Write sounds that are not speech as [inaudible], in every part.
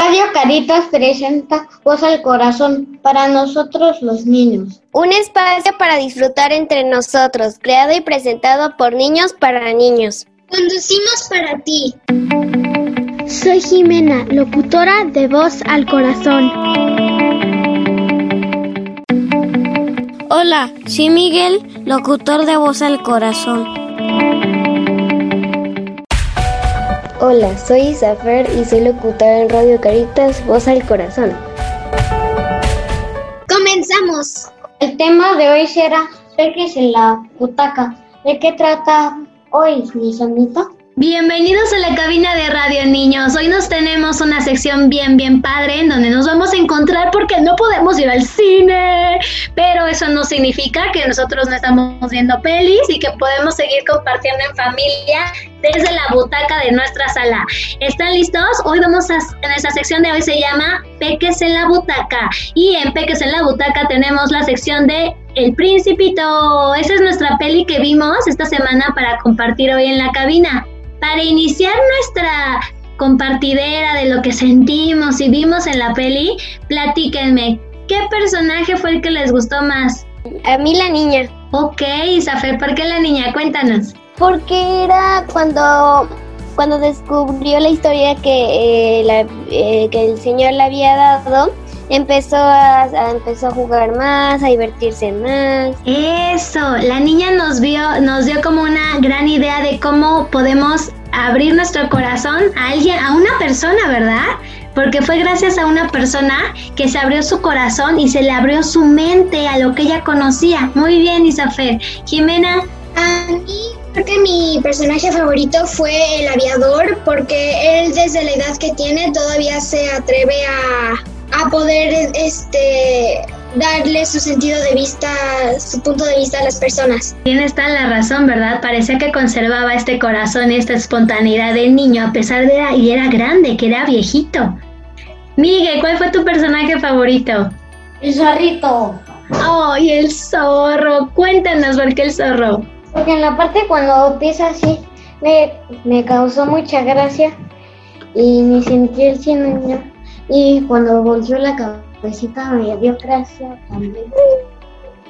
Radio Caritas presenta Voz al Corazón para nosotros los niños. Un espacio para disfrutar entre nosotros, creado y presentado por niños para niños. Conducimos para ti. Soy Jimena, locutora de Voz al Corazón. Hola, soy Miguel, locutor de Voz al Corazón. Hola, soy Isafer y soy locutora en Radio Caritas, Voz al Corazón. ¡Comenzamos! El tema de hoy será Peques en la butaca. ¿De qué trata hoy, mi sonito? Bienvenidos a la cabina de Radio Niños. Hoy nos tenemos una sección bien, bien padre en donde nos vamos a encontrar porque no podemos ir al cine. Pero eso no significa que nosotros no estamos viendo pelis y que podemos seguir compartiendo en familia desde la butaca de nuestra sala. ¿Están listos? Hoy vamos a, en esta sección de hoy se llama Peques en la butaca. Y en Peques en la butaca tenemos la sección de El Principito. Esa es nuestra peli que vimos esta semana para compartir hoy en la cabina. Para iniciar nuestra compartidera de lo que sentimos y vimos en la peli, platíquenme, ¿qué personaje fue el que les gustó más? A mí la niña. Ok, Isafer, ¿por qué la niña? Cuéntanos. Porque era cuando, cuando descubrió la historia que, eh, la, eh, que el Señor le había dado empezó a, a, empezó a jugar más, a divertirse más. Eso, la niña nos vio, nos dio como una gran idea de cómo podemos abrir nuestro corazón a alguien, a una persona, ¿verdad? Porque fue gracias a una persona que se abrió su corazón y se le abrió su mente a lo que ella conocía. Muy bien, Isafer. Jimena. A mí creo que mi personaje favorito fue el aviador porque él desde la edad que tiene todavía se atreve a a poder este darle su sentido de vista, su punto de vista a las personas. Tienes toda la razón, ¿verdad? Parecía que conservaba este corazón y esta espontaneidad del niño a pesar de era, y era grande, que era viejito. Miguel, ¿cuál fue tu personaje favorito? El zorrito. ¡Oh, y el zorro! Cuéntanos por qué el zorro. Porque en la parte cuando empieza así me, me causó mucha gracia y me sentí el niño y cuando volvió la cabecita me dio gracia también.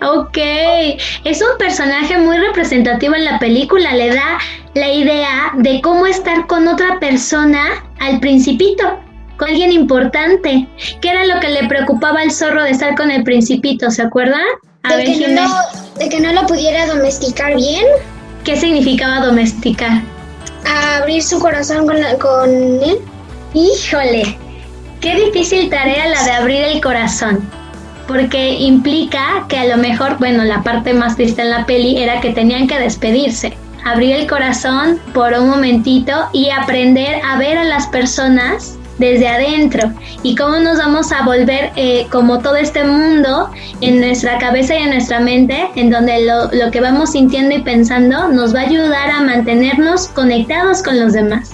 Ok, es un personaje muy representativo en la película, le da la idea de cómo estar con otra persona al principito, con alguien importante. ¿Qué era lo que le preocupaba al zorro de estar con el principito? ¿Se acuerdan? A de, ver, que no, de que no lo pudiera domesticar bien. ¿Qué significaba domesticar? abrir su corazón con, la, con él. Híjole, Qué difícil tarea la de abrir el corazón, porque implica que a lo mejor, bueno, la parte más triste en la peli era que tenían que despedirse, abrir el corazón por un momentito y aprender a ver a las personas desde adentro y cómo nos vamos a volver eh, como todo este mundo en nuestra cabeza y en nuestra mente, en donde lo, lo que vamos sintiendo y pensando nos va a ayudar a mantenernos conectados con los demás.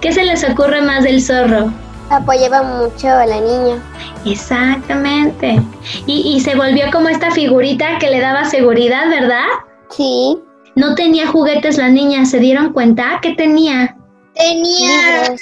¿Qué se les ocurre más del zorro? Apoyaba mucho a la niña. Exactamente. Y, y, se volvió como esta figurita que le daba seguridad, ¿verdad? Sí. No tenía juguetes la niña, ¿se dieron cuenta? ¿Qué tenía? Tenía libros,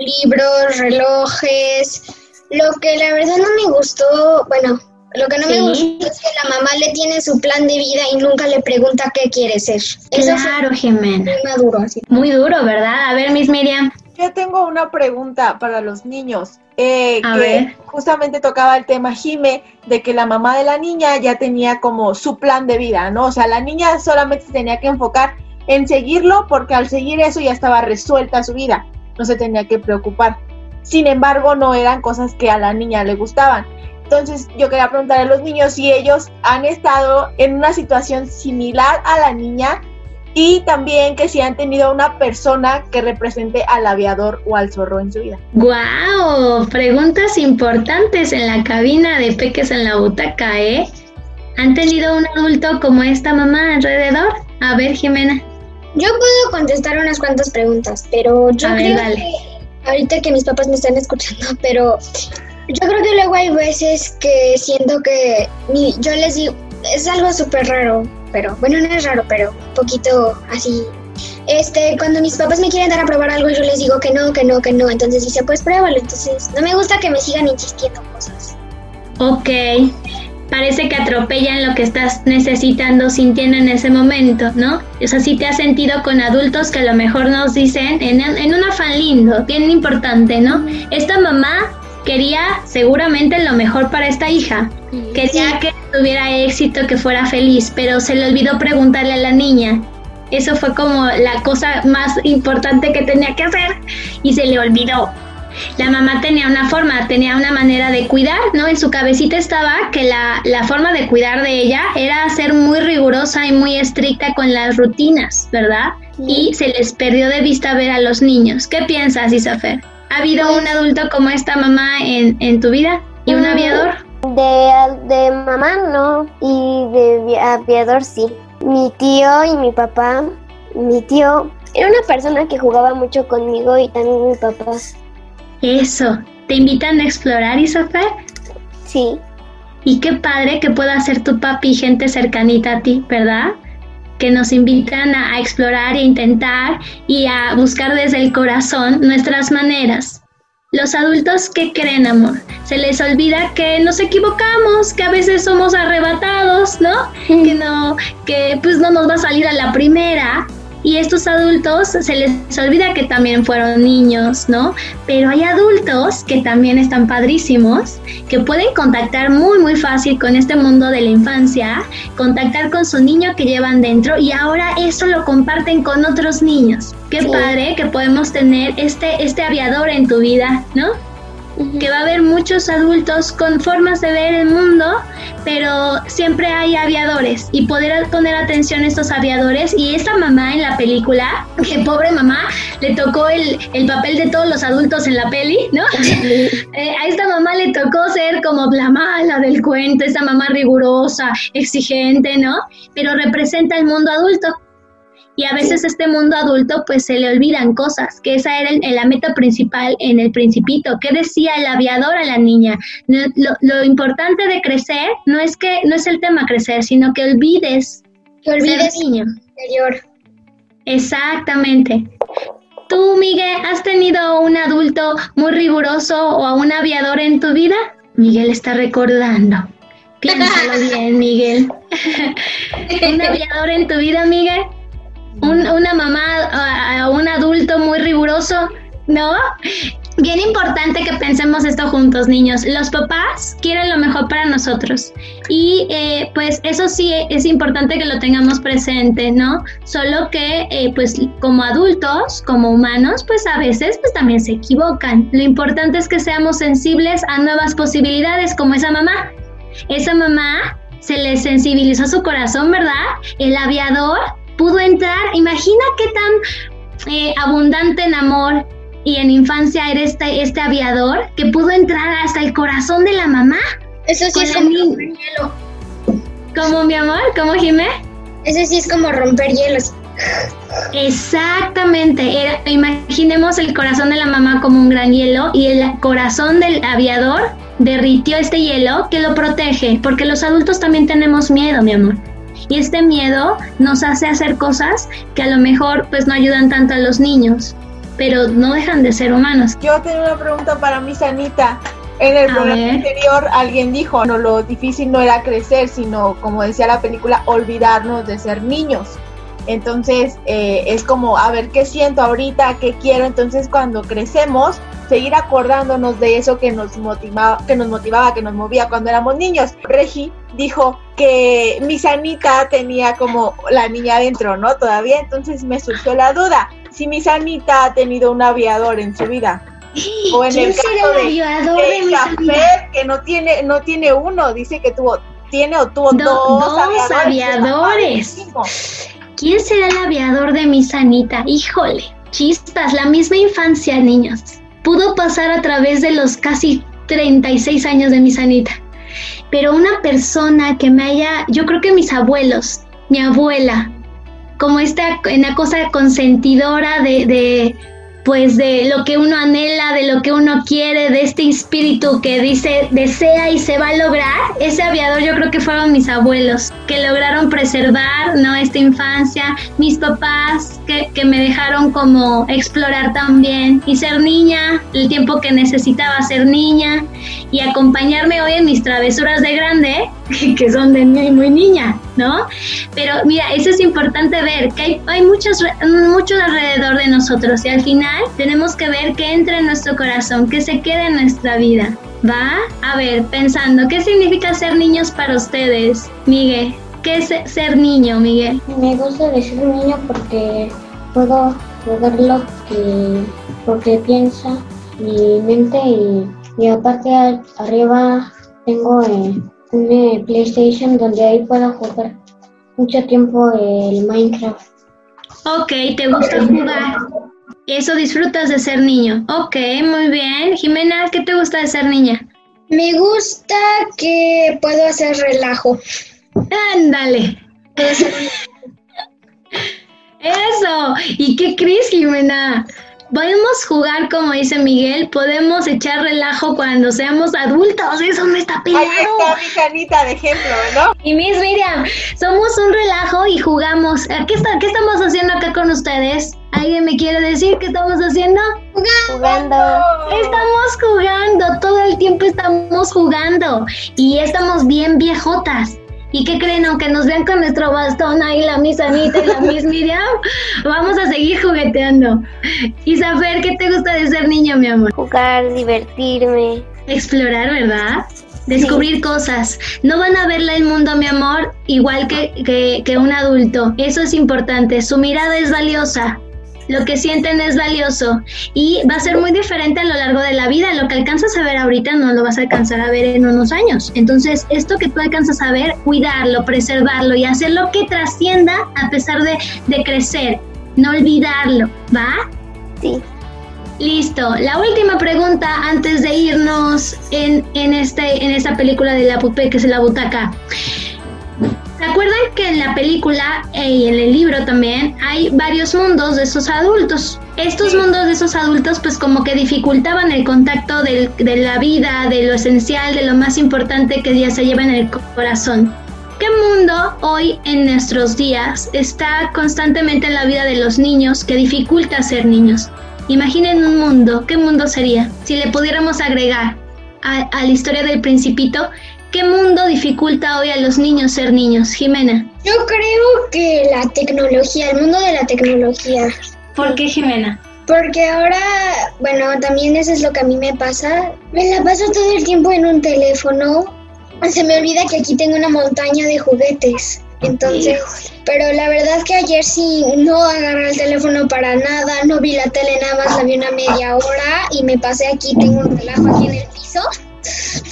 libros relojes. Lo que la verdad no me gustó, bueno, lo que no ¿Sí? me gustó es que la mamá le tiene su plan de vida y nunca le pregunta qué quiere ser. Eso claro, Jimena. Muy maduro, así. Muy duro, ¿verdad? A ver, Miss Miriam. Yo tengo una pregunta para los niños. Eh, que ver. justamente tocaba el tema Jime de que la mamá de la niña ya tenía como su plan de vida, ¿no? O sea, la niña solamente se tenía que enfocar en seguirlo porque al seguir eso ya estaba resuelta su vida, no se tenía que preocupar. Sin embargo, no eran cosas que a la niña le gustaban. Entonces, yo quería preguntar a los niños si ellos han estado en una situación similar a la niña y también que si han tenido una persona que represente al aviador o al zorro en su vida. ¡Guau! Preguntas importantes en la cabina de Peques en la Butaca, ¿eh? ¿Han tenido un adulto como esta mamá alrededor? A ver, Jimena. Yo puedo contestar unas cuantas preguntas, pero yo A ver, creo dale. que ahorita que mis papás me están escuchando, [laughs] pero yo creo que luego hay veces que siento que mi- yo les digo, es algo súper raro, pero bueno, no es raro, pero un poquito así este, cuando mis papás me quieren dar a probar algo, yo les digo que no, que no, que no. Entonces dice, pues pruébalo. Entonces, no me gusta que me sigan insistiendo cosas. Ok. Parece que atropellan lo que estás necesitando, sintiendo en ese momento, ¿no? O sea, si te has sentido con adultos que a lo mejor nos dicen en, en un afán lindo, bien importante, ¿no? Esta mamá quería seguramente lo mejor para esta hija. Quería que tuviera éxito, que fuera feliz, pero se le olvidó preguntarle a la niña. Eso fue como la cosa más importante que tenía que hacer y se le olvidó. La mamá tenía una forma, tenía una manera de cuidar, ¿no? En su cabecita estaba que la, la forma de cuidar de ella era ser muy rigurosa y muy estricta con las rutinas, ¿verdad? Y se les perdió de vista ver a los niños. ¿Qué piensas, Isafer? ¿Ha habido un adulto como esta mamá en, en tu vida? ¿Y un Mm, aviador? De, de mamá no, y de vi- aviador sí. Mi tío y mi papá, mi tío era una persona que jugaba mucho conmigo y también mi papá. Eso. ¿Te invitan a explorar, Isafer? Sí, Y qué padre que pueda ser tu papi gente cercanita a ti, ¿verdad? Que nos invitan a, a explorar e intentar y a buscar desde el corazón nuestras maneras. Los adultos, ¿qué creen, amor? Se les olvida que nos equivocamos, que a veces somos arrebatados, ¿no? Que no, que pues no nos va a salir a la primera. Y estos adultos se les olvida que también fueron niños, ¿no? Pero hay adultos que también están padrísimos, que pueden contactar muy muy fácil con este mundo de la infancia, contactar con su niño que llevan dentro y ahora eso lo comparten con otros niños. Qué Sí. padre que podemos tener este, este aviador en tu vida, ¿no? Que va a haber muchos adultos con formas de ver el mundo, pero siempre hay aviadores y poder poner atención a estos aviadores y esta mamá en la película, [laughs] que pobre mamá, le tocó el, el papel de todos los adultos en la peli, ¿no? [laughs] Eh, a esta mamá le tocó ser como la mala del cuento, esta mamá rigurosa, exigente, ¿no? Pero representa el mundo adulto. Y a veces este mundo adulto pues se le olvidan cosas, que esa era el- la meta principal en el principito. ¿Qué decía el aviador a la niña? Lo, lo importante de crecer no es que no es el tema crecer, sino que olvides Que olvides ser niño. interior. Exactamente. ¿Tú, Miguel, has tenido un adulto muy riguroso o a un aviador en tu vida? Miguel está recordando. [laughs] Piénsalo bien, Miguel. [laughs] ¿Un aviador en tu vida, Miguel? Un- una mamá a, un adulto muy riguroso, ¿no? Bien importante que pensemos esto juntos, niños. Los papás quieren lo mejor para nosotros y eh, pues eso sí es importante que lo tengamos presente, ¿no? Solo que eh, pues como adultos, como humanos, pues a veces pues también se equivocan. Lo importante es que seamos sensibles a nuevas posibilidades como esa mamá. Esa mamá se le sensibilizó su corazón, ¿verdad? El aviador pudo entrar, imagina qué tan eh, abundante en amor y en infancia era este, este aviador que pudo entrar hasta el corazón de la mamá. Eso sí es como romper hielo. ¿Cómo, mi amor? ¿Cómo, Jimé? Ese sí es como romper hielos. Exactamente. Era- imaginemos el corazón de la mamá como un gran hielo y el corazón del aviador derritió este hielo que lo protege, porque los adultos también tenemos miedo, mi amor. Y este miedo nos hace hacer cosas que a lo mejor pues no ayudan tanto a los niños, pero no dejan de ser humanos. Yo tengo una pregunta para mi Sanita. En el A programa ver. anterior alguien dijo, no, lo difícil no era crecer, sino, como decía la película, olvidarnos de ser niños. Entonces, eh, es como, a ver, ¿qué siento ahorita? ¿Qué quiero? Entonces, cuando crecemos, seguir acordándonos de eso que nos motivaba, que nos motivaba, que nos movía cuando éramos niños. Regi dijo que mi Sanita tenía como la niña adentro, ¿no? Todavía, entonces me surgió la duda. Si mi Sanita ha tenido un aviador en su vida, o en ¿Quién el será caso el de, aviador de de mi que no tiene, no tiene uno, dice que tuvo, tiene o tuvo Do- dos, dos aviadores. ¿Quién será el aviador de mi Sanita? Híjole, chispas, la misma infancia, niños. Pudo pasar a través de los casi 36 años de mi Sanita. Pero una persona que me haya, yo creo que mis abuelos, mi abuela, como esta, una cosa consentidora de, de, pues de lo que uno anhela, de lo que uno quiere, de este espíritu que dice desea y se va a lograr, ese aviador yo creo que fueron mis abuelos, que lograron preservar, ¿no? Esta infancia, mis papás que, que me dejaron como explorar también y ser niña, el tiempo que necesitaba ser niña y acompañarme hoy en mis travesuras de grande, [laughs] que son de muy niña, ¿no? Pero mira, eso es importante ver, que hay, hay muchos, muchos alrededor de nosotros y al final tenemos que ver que entra en nuestro corazón, que se quede en nuestra vida. ¿Va? A ver, pensando, ¿qué significa ser niños para ustedes, Miguel? ¿Qué es ser niño, Miguel? Me gusta decir niño porque puedo ver lo que, lo que piensa mi mente y, y aparte arriba tengo eh, un eh, PlayStation donde ahí puedo jugar mucho tiempo el Minecraft. Ok, ¿te gusta jugar? Eso disfrutas de ser niño. Ok, muy bien. Jimena, ¿qué te gusta de ser niña? Me gusta que puedo hacer relajo. Ándale. [laughs] Eso. ¿Y qué crees, Jimena? Podemos jugar como dice Miguel, podemos echar relajo cuando seamos adultos, eso no está peleado. Ahí está mi canita de ejemplo, ¿no? Y Miss Miriam, somos un relajo y jugamos. ¿Qué, está, ¿Qué estamos haciendo acá con ustedes? ¿Alguien me quiere decir qué estamos haciendo? Jugando. Estamos jugando, todo el tiempo estamos jugando y estamos bien viejotas. ¿Y qué creen? Aunque nos vean con nuestro bastón ahí, la Miss Anita y la Miss Miriam, vamos a seguir jugueteando. Isabel, ¿qué te gusta de ser niño, mi amor? Jugar, divertirme. Explorar, ¿verdad? Descubrir cosas. No van a verla el mundo, mi amor, igual que, que, que un adulto. Eso es importante. Su mirada es valiosa lo que sienten es valioso y va a ser muy diferente a lo largo de la vida. Lo que alcanzas a ver ahorita no lo vas a alcanzar a ver en unos años. Entonces, esto que tú alcanzas a ver, cuidarlo, preservarlo y hacerlo que trascienda a pesar de, de crecer. No olvidarlo, ¿va? Sí. Listo. La última pregunta antes de irnos en, en, este, en esta película de la pupe que es la butaca. ¿Se acuerdan que en la película eh, y en el libro también hay varios mundos de esos adultos? Estos mundos de esos adultos pues como que dificultaban el contacto del- de la vida, de lo esencial, de lo más importante que ya se lleva en el corazón. ¿Qué mundo hoy en nuestros días está constantemente en la vida de los niños que dificulta ser niños? Imaginen un mundo, ¿qué mundo sería? Si le pudiéramos agregar a, a la historia del principito, ¿qué mundo dificulta hoy a los niños ser niños? Jimena. Yo creo que la tecnología, el mundo de la tecnología. ¿Por qué Jimena? Porque ahora, bueno, también eso es lo que a mí me pasa. Me la paso todo el tiempo en un teléfono. Se me olvida que aquí tengo una montaña de juguetes. Entonces, pero la verdad que ayer sí no agarré el teléfono para nada, no vi la tele nada más, la vi una media hora y me pasé aquí, tengo un relajo aquí en el piso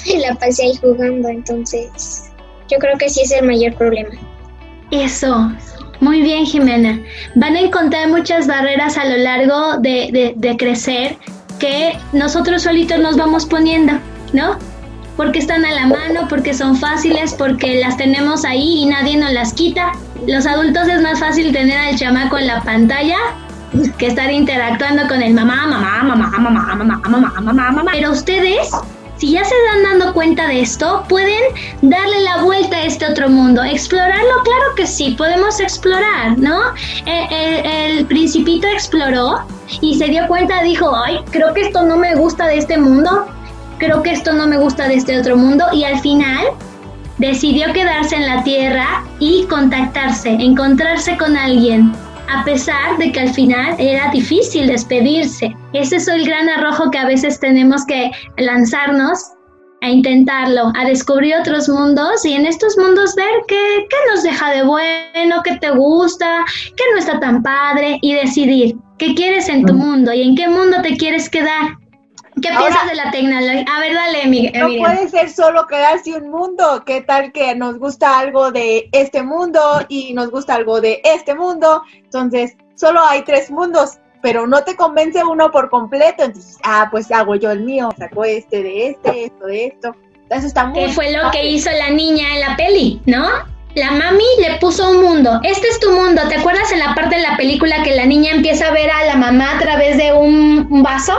[laughs] la pasé ahí jugando, entonces yo creo que sí es el mayor problema. Eso, muy bien Jimena. Van a encontrar muchas barreras a lo largo de, de, crecer que nosotros solitos nos vamos poniendo, ¿no? Porque están a la mano, porque son fáciles, porque las tenemos ahí y nadie nos las quita. Los adultos es más fácil tener al chamaco en la pantalla que estar interactuando con el mamá, mamá, mamá, mamá, mamá, mamá, mamá, mamá. Pero ustedes si ya se dan dando cuenta de esto, pueden darle la vuelta a este otro mundo, explorarlo, claro que sí, podemos explorar, ¿no? Eh, El, el principito exploró y se dio cuenta, dijo, ay, creo que esto no me gusta de este mundo, creo que esto no me gusta de este otro mundo y al final decidió quedarse en la tierra y contactarse, encontrarse con alguien. A pesar de que al final era difícil despedirse. Ese es el gran arrojo que a veces tenemos que lanzarnos a intentarlo, a descubrir otros mundos y en estos mundos ver qué, qué nos deja de bueno, qué te gusta, qué no está tan padre y decidir qué quieres en tu mundo y en qué mundo te quieres quedar. ¿Qué Ahora- piensas de la tecnología? A ver, dale, Miguel. No puede ser solo quedarse un mundo. ¿Qué tal que nos gusta algo de este mundo y nos gusta algo de este mundo? Entonces, solo hay tres mundos, pero no te convence uno por completo. Entonces, ah, pues hago yo el mío. Saco este de este, esto de esto. Eso está muy ¿Qué fue lo que hizo la niña en la peli, no? La mami le puso un mundo. Este es tu mundo. ¿Te acuerdas en la parte de la película que la niña empieza a ver a la mamá a través de un, un vaso?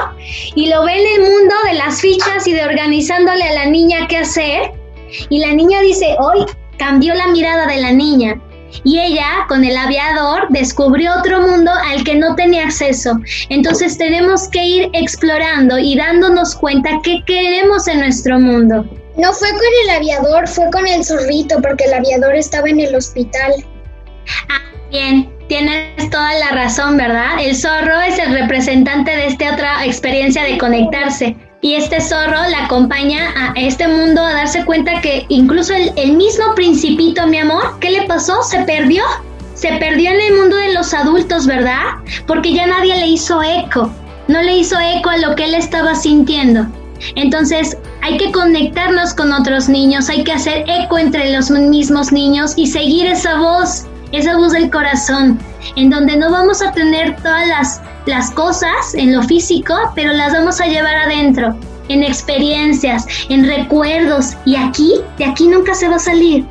Y lo ve en el mundo de las fichas y de organizándole a la niña qué hacer. Y la niña dice, hoy cambió la mirada de la niña. Y ella, con el aviador, descubrió otro mundo al que no tenía acceso. Entonces tenemos que ir explorando y dándonos cuenta qué queremos en nuestro mundo. No fue con el aviador, fue con el zorrito, porque el aviador estaba en el hospital. Ah, bien, tienes toda la razón, ¿verdad? El zorro es el representante de esta otra experiencia de conectarse. Y este zorro la acompaña a este mundo a darse cuenta que incluso el, el mismo principito, mi amor, ¿qué le pasó? Se perdió. Se perdió en el mundo de los adultos, ¿verdad? Porque ya nadie le hizo eco. No le hizo eco a lo que él estaba sintiendo. Entonces, hay que conectarnos con otros niños, hay que hacer eco entre los mismos niños y seguir esa voz, esa voz del corazón, en donde no vamos a tener todas las, las cosas en lo físico, pero las vamos a llevar adentro, en experiencias, en recuerdos, y aquí, de aquí nunca se va a salir.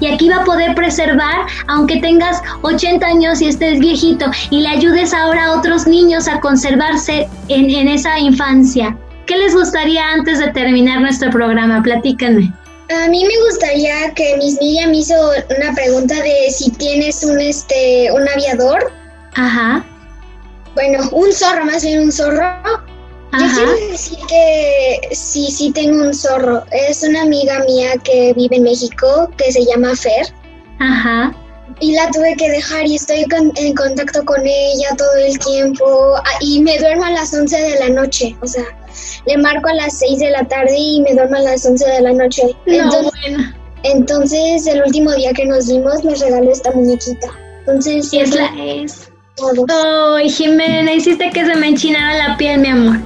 Y aquí va a poder preservar, aunque tengas 80 años y estés viejito, y le ayudes ahora a otros niños a conservarse en, en esa infancia. ¿Qué les gustaría antes de terminar nuestro programa? Platícanme. A mí me gustaría que Miss Miriam hizo una pregunta de si tienes un este un aviador. Ajá. Bueno, un zorro, más bien un zorro. Yo Ajá. quiero decir que sí, sí tengo un zorro. Es una amiga mía que vive en México, que se llama Fer. Ajá. Y la tuve que dejar y estoy con- en contacto con ella todo el tiempo. Ah, Y me duermo a las 11 de la noche. O sea, le marco a las 6 de la tarde y me duermo a las 11 de la noche. No, Entonces, bueno. entonces, el último día que nos vimos me regaló esta muñequita. Entonces, Y es la es. todo. Ay, Jimena, hiciste que se me enchinara la piel, mi amor.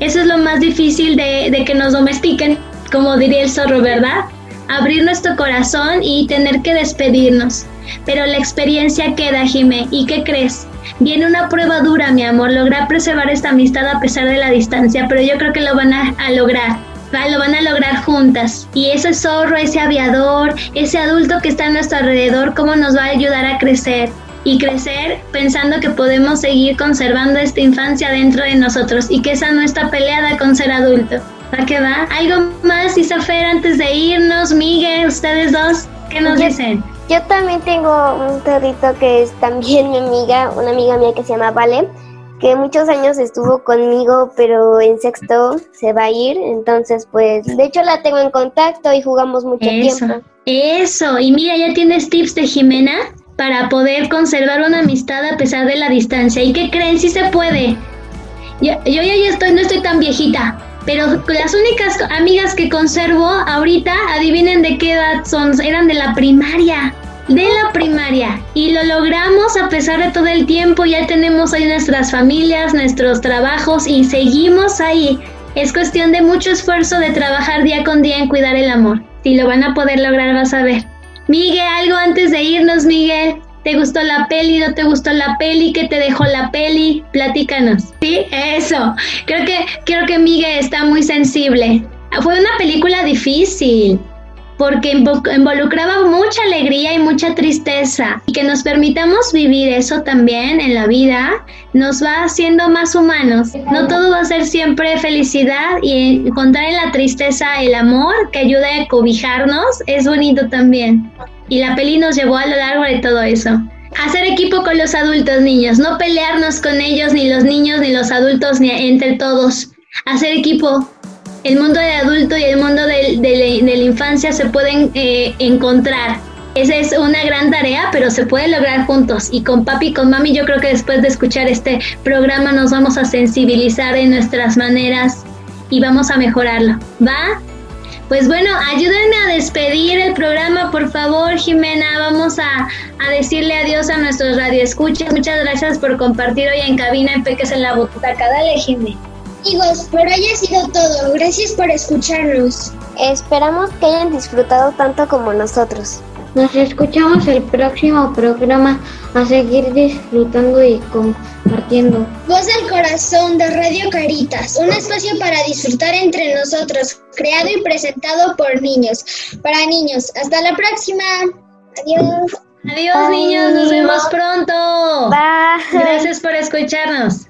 Eso es lo más difícil de, de que nos domestiquen, como diría el zorro, ¿verdad? Abrir nuestro corazón y tener que despedirnos. Pero la experiencia queda, Jimé. ¿Y qué crees? Viene una prueba dura, mi amor, lograr preservar esta amistad a pesar de la distancia, pero yo creo que lo van a, lograr. Va, Lo van a lograr juntas. Y ese zorro, ese aviador, ese adulto que está a nuestro alrededor, ¿cómo nos va a ayudar a crecer? y crecer pensando que podemos seguir conservando esta infancia dentro de nosotros y que esa no está peleada con ser adulto. ¿Va que va? ¿Algo más, Isafer, antes de irnos? Miguel, ustedes dos, ¿qué nos Yo- dicen? Yo también tengo un perrito que es también mi amiga, una amiga mía que se llama Vale, que muchos años estuvo conmigo, pero en sexto se va a ir, entonces pues, de hecho la tengo en contacto y jugamos mucho Eso, tiempo. eso. Y mira, ya tienes tips de Jimena para poder conservar una amistad a pesar de la distancia. ¿Y qué creen? Sí se puede. Yo, yo ya estoy, no estoy tan viejita, pero las únicas amigas que conservo ahorita, adivinen de qué edad son, eran de la primaria. De la primaria. Y lo logramos a pesar de todo el tiempo. Ya tenemos ahí nuestras familias, nuestros trabajos y seguimos ahí. Es cuestión de mucho esfuerzo de trabajar día con día en cuidar el amor. Si lo van a poder lograr, vas a ver. Miguel, algo antes de irnos, Miguel. ¿Te gustó la peli? ¿No te gustó la peli? ¿Qué te dejó la peli? Platícanos. Sí, eso. Creo que, creo que Miguel está muy sensible. Fue una película difícil porque invo- involucraba mucha alegría y mucha tristeza. Y que nos permitamos vivir eso también en la vida nos va haciendo más humanos. No todo va a ser siempre felicidad y encontrar en la tristeza el amor que ayude a cobijarnos es bonito también. Y la peli nos llevó a lo largo de todo eso. Hacer equipo con los adultos niños, no pelearnos con ellos, ni los niños, ni los adultos, ni entre todos. Hacer equipo, el mundo del adulto y el mundo del- de, la- de la infancia se pueden eh, encontrar. Esa es una gran tarea, pero se puede lograr juntos. Y con papi y con mami, yo creo que después de escuchar este programa nos vamos a sensibilizar en nuestras maneras y vamos a mejorarlo. ¿Va? Pues bueno, ayúdenme a despedir el programa, por favor, Jimena. Vamos a, a decirle adiós a nuestros radioescuchas. Muchas gracias por compartir hoy en cabina en Peques en la Butaca. Dale, Jimena. Amigos, por hoy ha sido todo. Gracias por escucharnos. Esperamos que hayan disfrutado tanto como nosotros. Nos escuchamos el próximo programa a seguir disfrutando y compartiendo. Voz del Corazón de Radio Caritas, un espacio para disfrutar entre nosotros, creado y presentado por niños, para niños. Hasta la próxima. Adiós. Adiós, niños, nos vemos pronto. Bye. Gracias por escucharnos.